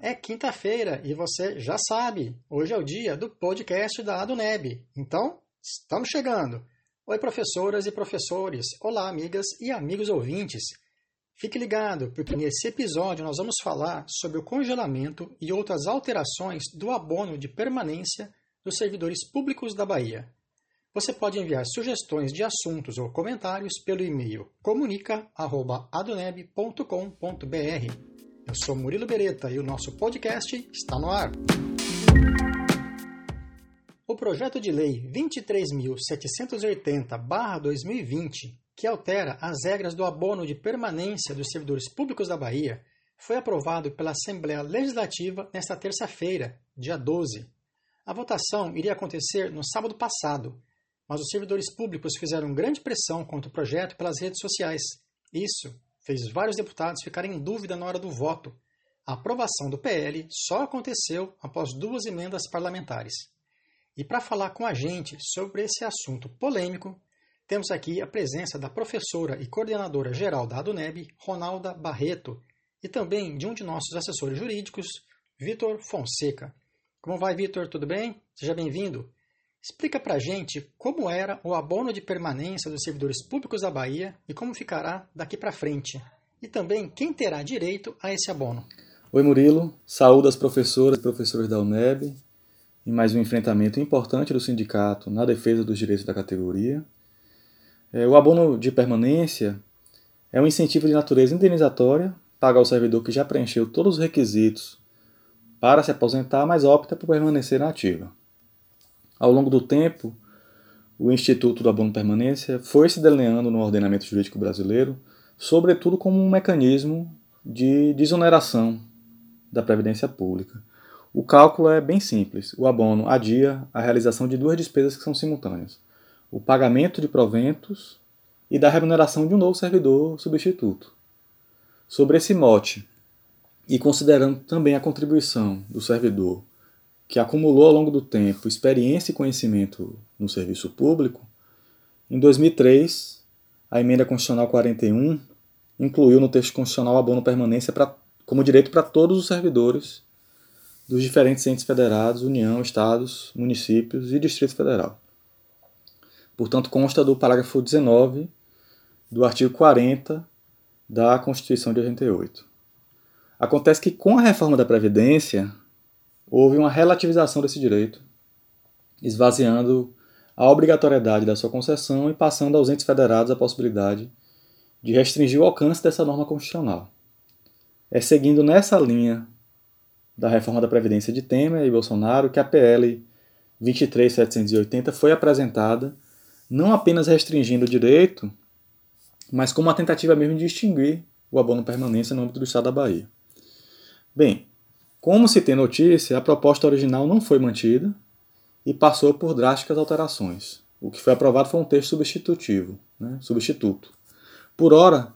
É quinta-feira e você já sabe, hoje é o dia do podcast da Aduneb. Então, estamos chegando. Oi, professoras e professores. Olá, amigas e amigos ouvintes. Fique ligado, porque nesse episódio nós vamos falar sobre o congelamento e outras alterações do abono de permanência dos servidores públicos da Bahia. Você pode enviar sugestões de assuntos ou comentários pelo e-mail comunica@aduneb.com.br. Eu sou Murilo Beretta e o nosso podcast está no ar. O projeto de lei 23.780-2020, que altera as regras do abono de permanência dos servidores públicos da Bahia, foi aprovado pela Assembleia Legislativa nesta terça-feira, dia 12. A votação iria acontecer no sábado passado, mas os servidores públicos fizeram grande pressão contra o projeto pelas redes sociais. Isso fez vários deputados ficarem em dúvida na hora do voto. A aprovação do PL só aconteceu após duas emendas parlamentares. E para falar com a gente sobre esse assunto polêmico, temos aqui a presença da professora e coordenadora geral da ADUNEB, Ronalda Barreto, e também de um de nossos assessores jurídicos, Vitor Fonseca. Como vai, Vitor? Tudo bem? Seja bem-vindo. Explica para a gente como era o abono de permanência dos servidores públicos da Bahia e como ficará daqui para frente. E também quem terá direito a esse abono. Oi Murilo, saúde às professoras e professores da UNEB em mais um enfrentamento importante do sindicato na defesa dos direitos da categoria. É, o abono de permanência é um incentivo de natureza indenizatória, paga ao servidor que já preencheu todos os requisitos para se aposentar, mas opta por permanecer na ativa. Ao longo do tempo, o Instituto do Abono Permanência foi se delineando no ordenamento jurídico brasileiro, sobretudo como um mecanismo de desoneração da Previdência Pública. O cálculo é bem simples. O abono adia a realização de duas despesas que são simultâneas: o pagamento de proventos e da remuneração de um novo servidor substituto. Sobre esse mote, e considerando também a contribuição do servidor que acumulou ao longo do tempo experiência e conhecimento no serviço público, em 2003, a emenda constitucional 41 incluiu no texto constitucional abono permanência pra, como direito para todos os servidores dos diferentes entes federados, União, Estados, municípios e Distrito Federal. Portanto, consta do parágrafo 19 do artigo 40 da Constituição de 88. Acontece que com a reforma da Previdência, houve uma relativização desse direito, esvaziando a obrigatoriedade da sua concessão e passando aos entes federados a possibilidade de restringir o alcance dessa norma constitucional. É seguindo nessa linha da reforma da Previdência de Temer e Bolsonaro que a PL 23780 foi apresentada, não apenas restringindo o direito, mas como uma tentativa mesmo de extinguir o abono permanência no âmbito do Estado da Bahia. Bem, como se tem notícia, a proposta original não foi mantida e passou por drásticas alterações. O que foi aprovado foi um texto substitutivo, né? substituto. Por ora,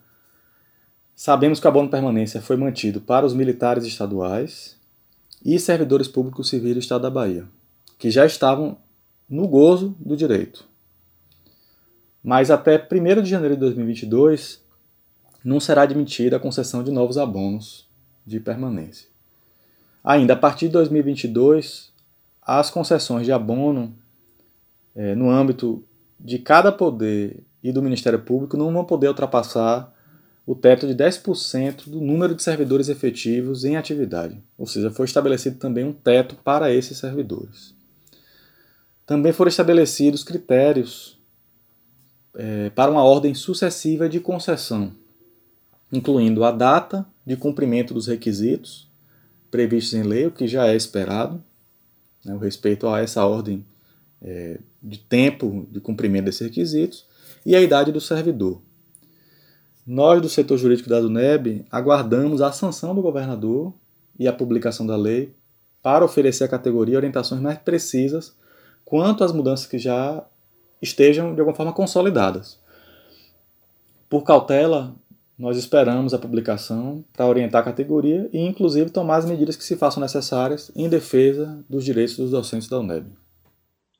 sabemos que o abono permanência foi mantido para os militares estaduais e servidores públicos civis do Estado da Bahia, que já estavam no gozo do direito. Mas até 1 de janeiro de 2022 não será admitida a concessão de novos abonos de permanência. Ainda a partir de 2022, as concessões de abono é, no âmbito de cada poder e do Ministério Público não vão poder ultrapassar o teto de 10% do número de servidores efetivos em atividade. Ou seja, foi estabelecido também um teto para esses servidores. Também foram estabelecidos critérios é, para uma ordem sucessiva de concessão, incluindo a data de cumprimento dos requisitos, previstos em lei, o que já é esperado, né, o respeito a essa ordem é, de tempo de cumprimento desses requisitos, e a idade do servidor. Nós, do setor jurídico da DUNEB, aguardamos a sanção do governador e a publicação da lei para oferecer à categoria orientações mais precisas quanto às mudanças que já estejam de alguma forma consolidadas. Por cautela, nós esperamos a publicação para orientar a categoria e, inclusive, tomar as medidas que se façam necessárias em defesa dos direitos dos docentes da UNEB.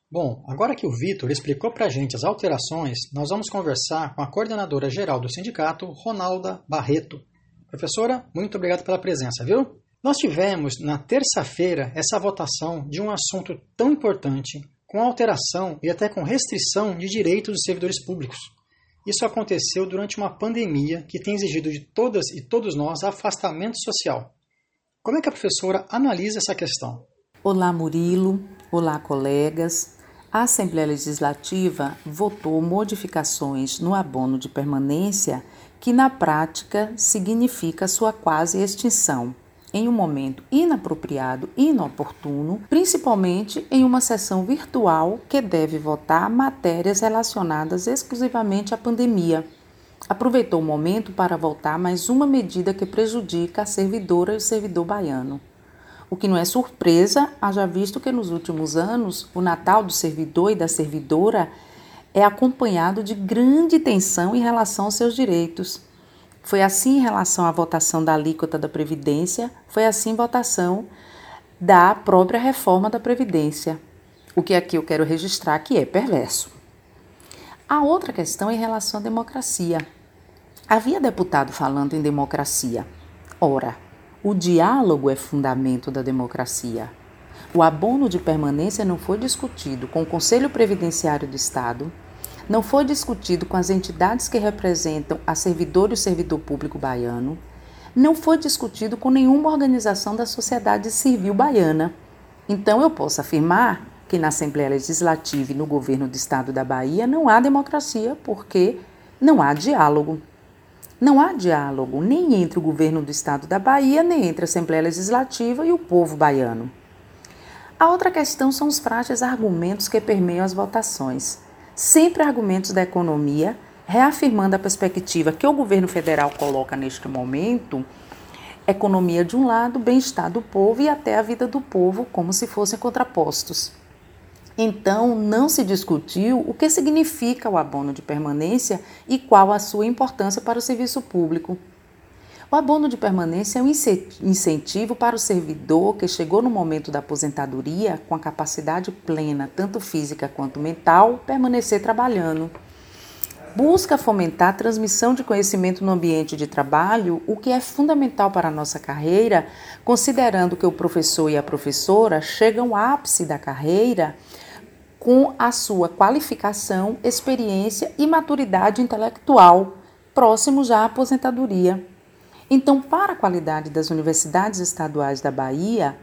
Bom, agora que o Vitor explicou para a gente as alterações, nós vamos conversar com a coordenadora geral do sindicato, Ronalda Barreto. Professora, muito obrigado pela presença, viu? Nós tivemos na terça-feira essa votação de um assunto tão importante, com alteração e até com restrição de direitos dos servidores públicos. Isso aconteceu durante uma pandemia que tem exigido de todas e todos nós afastamento social. Como é que a professora analisa essa questão? Olá, Murilo. Olá, colegas. A Assembleia Legislativa votou modificações no abono de permanência que, na prática, significa sua quase extinção em um momento inapropriado e inoportuno, principalmente em uma sessão virtual que deve votar matérias relacionadas exclusivamente à pandemia. Aproveitou o momento para votar mais uma medida que prejudica a servidora e o servidor baiano. O que não é surpresa, haja visto que nos últimos anos o Natal do servidor e da servidora é acompanhado de grande tensão em relação aos seus direitos. Foi assim em relação à votação da alíquota da Previdência, foi assim em votação da própria reforma da Previdência. O que aqui eu quero registrar que é perverso. A outra questão é em relação à democracia. Havia deputado falando em democracia. Ora, o diálogo é fundamento da democracia. O abono de permanência não foi discutido com o Conselho Previdenciário do Estado, não foi discutido com as entidades que representam a servidor e o servidor público baiano, não foi discutido com nenhuma organização da sociedade civil baiana. Então eu posso afirmar que na Assembleia Legislativa e no governo do estado da Bahia não há democracia porque não há diálogo. Não há diálogo nem entre o governo do estado da Bahia, nem entre a Assembleia Legislativa e o povo baiano. A outra questão são os frágeis argumentos que permeiam as votações sempre argumentos da economia, reafirmando a perspectiva que o governo federal coloca neste momento economia de um lado, bem-estar do povo e até a vida do povo, como se fossem contrapostos. Então, não se discutiu o que significa o abono de permanência e qual a sua importância para o serviço público. O abono de permanência é um incentivo para o servidor que chegou no momento da aposentadoria com a capacidade plena, tanto física quanto mental, permanecer trabalhando. Busca fomentar a transmissão de conhecimento no ambiente de trabalho, o que é fundamental para a nossa carreira, considerando que o professor e a professora chegam ao ápice da carreira com a sua qualificação, experiência e maturidade intelectual, próximo já à aposentadoria. Então, para a qualidade das universidades estaduais da Bahia,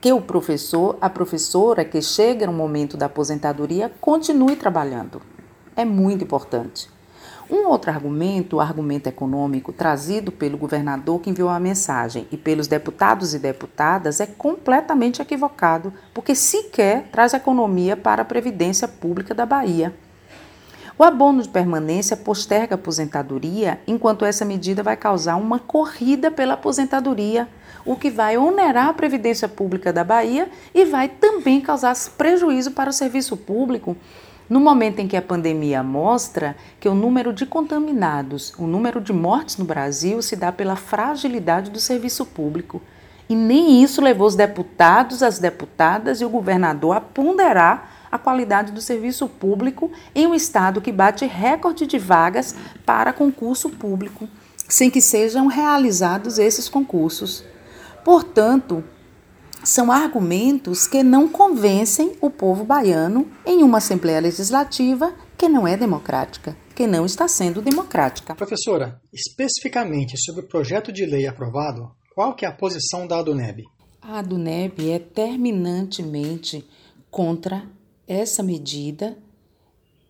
que o professor, a professora que chega no momento da aposentadoria, continue trabalhando. É muito importante. Um outro argumento, o argumento econômico, trazido pelo governador que enviou a mensagem e pelos deputados e deputadas, é completamente equivocado, porque sequer traz economia para a Previdência Pública da Bahia. O abono de permanência posterga a aposentadoria, enquanto essa medida vai causar uma corrida pela aposentadoria, o que vai onerar a Previdência Pública da Bahia e vai também causar prejuízo para o serviço público. No momento em que a pandemia mostra que o número de contaminados, o número de mortes no Brasil se dá pela fragilidade do serviço público. E nem isso levou os deputados, as deputadas e o governador a ponderar a qualidade do serviço público em um estado que bate recorde de vagas para concurso público, sem que sejam realizados esses concursos. Portanto, são argumentos que não convencem o povo baiano em uma Assembleia Legislativa que não é democrática, que não está sendo democrática. Professora, especificamente sobre o projeto de lei aprovado, qual que é a posição da ADUNEB? A ADUNEB é terminantemente contra essa medida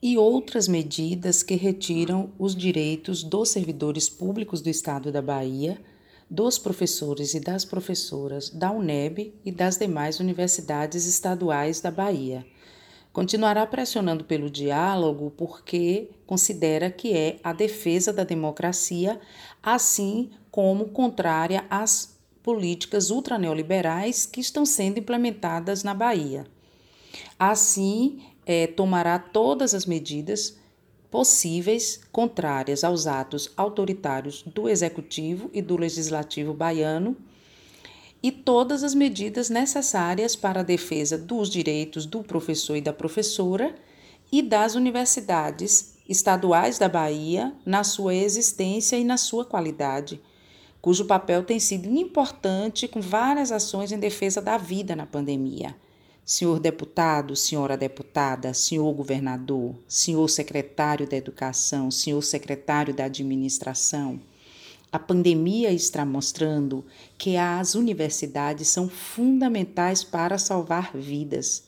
e outras medidas que retiram os direitos dos servidores públicos do Estado da Bahia, dos professores e das professoras da UNEB e das demais universidades estaduais da Bahia. Continuará pressionando pelo diálogo porque considera que é a defesa da democracia, assim como contrária às políticas ultraneoliberais que estão sendo implementadas na Bahia. Assim, é, tomará todas as medidas possíveis contrárias aos atos autoritários do Executivo e do Legislativo baiano e todas as medidas necessárias para a defesa dos direitos do professor e da professora e das universidades estaduais da Bahia na sua existência e na sua qualidade, cujo papel tem sido importante com várias ações em defesa da vida na pandemia. Senhor deputado, senhora deputada, senhor governador, senhor secretário da Educação, senhor secretário da Administração, a pandemia está mostrando que as universidades são fundamentais para salvar vidas.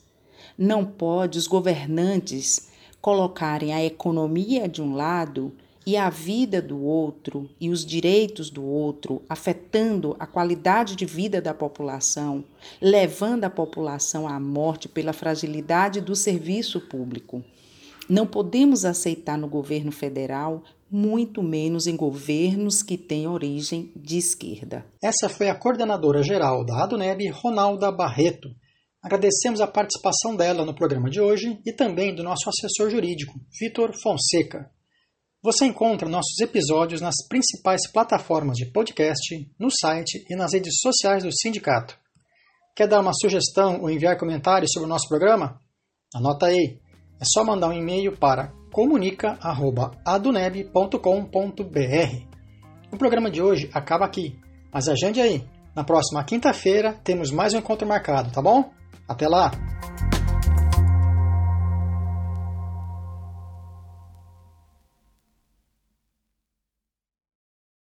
Não pode os governantes colocarem a economia de um lado e a vida do outro e os direitos do outro, afetando a qualidade de vida da população, levando a população à morte pela fragilidade do serviço público. Não podemos aceitar no governo federal, muito menos em governos que têm origem de esquerda. Essa foi a coordenadora geral da ADUNEB, Ronalda Barreto. Agradecemos a participação dela no programa de hoje e também do nosso assessor jurídico, Vitor Fonseca. Você encontra nossos episódios nas principais plataformas de podcast, no site e nas redes sociais do sindicato. Quer dar uma sugestão ou enviar comentários sobre o nosso programa? Anota aí. É só mandar um e-mail para comunica@aduneb.com.br. O programa de hoje acaba aqui, mas agende aí. Na próxima quinta-feira temos mais um encontro marcado, tá bom? Até lá!